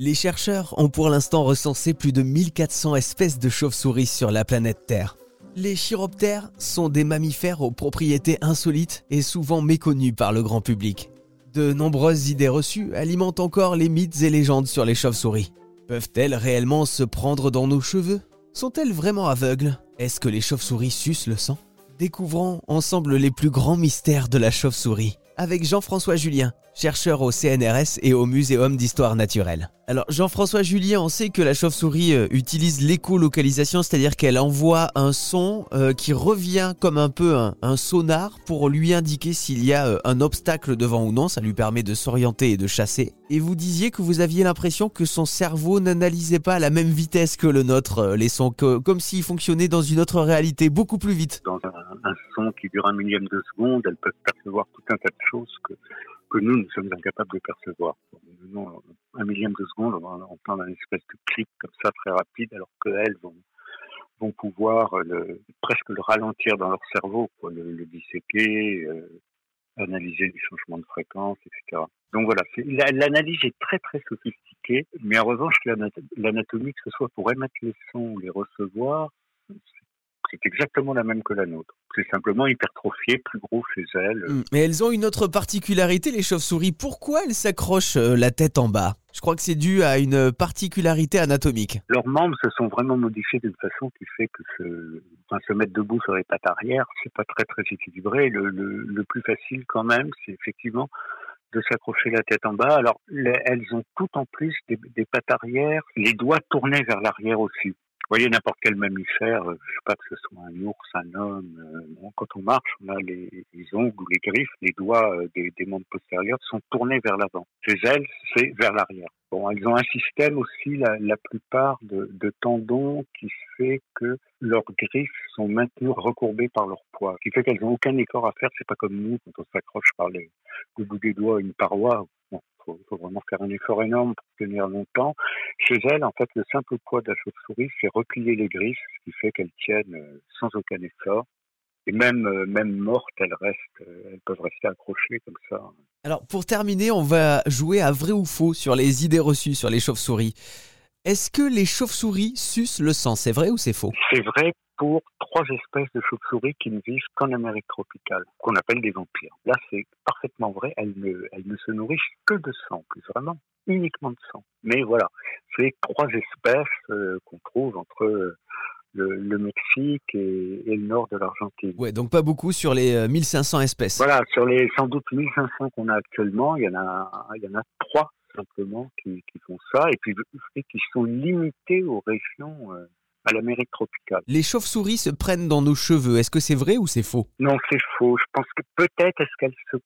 Les chercheurs ont pour l'instant recensé plus de 1400 espèces de chauves-souris sur la planète Terre. Les chiroptères sont des mammifères aux propriétés insolites et souvent méconnus par le grand public. De nombreuses idées reçues alimentent encore les mythes et légendes sur les chauves-souris. Peuvent-elles réellement se prendre dans nos cheveux? Sont-elles vraiment aveugles? Est-ce que les chauves-souris sucent le sang? Découvrons ensemble les plus grands mystères de la chauve-souris avec Jean-François Julien, chercheur au CNRS et au Muséum d'histoire naturelle. Alors Jean-François Julien, on sait que la chauve-souris euh, utilise l'écolocalisation, c'est-à-dire qu'elle envoie un son euh, qui revient comme un peu un, sonar pour lui indiquer s'il y a euh, un obstacle devant ou non, ça lui permet de s'orienter et de chasser. Et vous disiez que vous aviez l'impression que son cerveau n'analysait pas à la même vitesse que le nôtre les sons, comme s'il fonctionnait dans une autre réalité beaucoup plus vite. Un son qui dure un millième de seconde, elle peut percevoir tout un tas de choses que, que nous, nous sommes incapables de percevoir. Nous, un millième de seconde, on parle d'un espèce de clic comme ça très rapide, alors qu'elles vont, vont pouvoir le, presque le ralentir dans leur cerveau, le, disséquer, euh, analyser les changements de fréquence, etc. Donc voilà, l'analyse est très très sophistiquée, mais en revanche, l'anatomie, que ce soit pour émettre les sons ou les recevoir, c'est exactement la même que la nôtre. C'est simplement hypertrophié, plus gros chez elles. Hmm. Mais elles ont une autre particularité, les chauves-souris. Pourquoi elles s'accrochent euh, la tête en bas? Je crois que c'est dû à une particularité anatomique. Leurs membres se sont vraiment modifiés d'une façon qui fait que se, enfin, se mettre debout sur les pattes arrière, c'est pas très très équilibré. Le, le, plus facile quand même, c'est effectivement de s'accrocher la tête en bas. Alors, elles ont tout en plus des, des pattes arrière, les doigts tournés vers l'arrière aussi voyez n'importe quel mammifère, euh, je sais pas que ce soit un ours, un homme, euh, quand on marche, on a les, ongles ou les griffes, les doigts euh, des, des, membres postérieurs sont tournés vers l'avant. Chez elles, c'est vers l'arrière. Bon, elles ont un système aussi, la, la plupart de, de, tendons, qui fait que leurs griffes sont maintenues recourbées par leur poids, qui fait qu'elles n'ont aucun effort à faire. C'est pas comme nous quand on s'accroche par les, le bout des doigts à une paroi. Faut, faut vraiment faire un effort énorme pour tenir longtemps. Chez elles, en fait, le simple poids de la chauve-souris, c'est replier les griffes, ce qui fait qu'elles tiennent euh, sans aucun effort. Et même, euh, même mortes, elles restent, euh, elles peuvent rester accrochées comme ça. Alors, pour terminer, on va jouer à vrai ou faux sur les idées reçues sur les chauves-souris. Est-ce que les chauves-souris sucent le sang? C'est vrai ou c'est faux? C'est vrai pour trois espèces de chauves-souris qui ne vivent qu'en Amérique tropicale, qu'on appelle des vampires. Là, c'est parfaitement vrai. Elles ne, elles ne se nourrissent que de sang, plus vraiment, uniquement de sang. Mais voilà, c'est trois espèces euh, qu'on trouve entre euh, le, Mexique et, le nord de l'Argentine. Ouais, donc pas beaucoup sur les 1500 euh, espèces. Voilà, sur les sans doute 1500 qu'on a actuellement, il y en a, il y en a trois simplement qui, qui font ça, et puis qui sont limités aux régions à l'Amérique tropicale. Les chauves-souris se prennent dans nos cheveux. Est-ce que c'est vrai ou c'est faux? Non, c'est faux. Je pense que peut-être est-ce qu'elles se,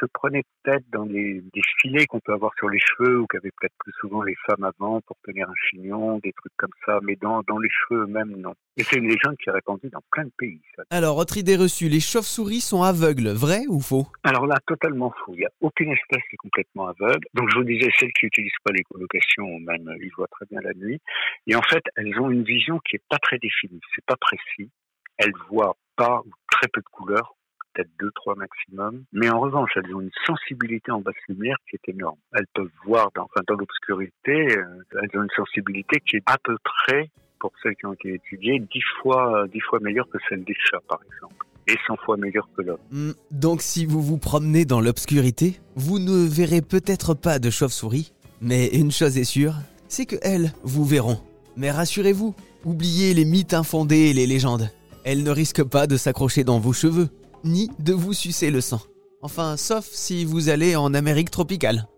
se prenait peut-être dans les, des filets qu'on peut avoir sur les cheveux ou qu'avaient peut-être plus souvent les femmes avant pour tenir un chignon, des trucs comme ça, mais dans, dans les cheveux eux-mêmes, non. Et c'est une légende qui est répandue dans plein de pays. Ça. Alors, autre idée reçue, les chauves-souris sont aveugles, vrai ou faux? Alors là, totalement faux. Il n'y a aucune espèce qui est complètement aveugle. Donc, je vous disais, celles qui n'utilisent pas l'écolocation, même, ils voient très bien la nuit. Et en fait, elles ont une vision qui est pas très définie. C'est pas précis. Elles voient pas ou très peu de couleurs peut-être deux, trois maximum. Mais en revanche, elles ont une sensibilité en basse lumière qui est énorme. Elles peuvent voir, dans, l'obscurité, euh, elles ont une sensibilité qui est à peu près, pour celles qui ont été étudiées, dix fois, dix fois meilleure que celle des chats, par exemple. Et 100 fois meilleure que l'homme. Hmm, donc si vous vous promenez dans l'obscurité, vous ne verrez peut-être pas de chauve-souris, mais une chose est sûre, c'est que elles vous verront. Mais rassurez-vous, oubliez les mythes infondés et les légendes. Elles ne risquent pas de s'accrocher dans vos cheveux ni de vous sucer le sang. Enfin, sauf si vous allez en Amérique tropicale.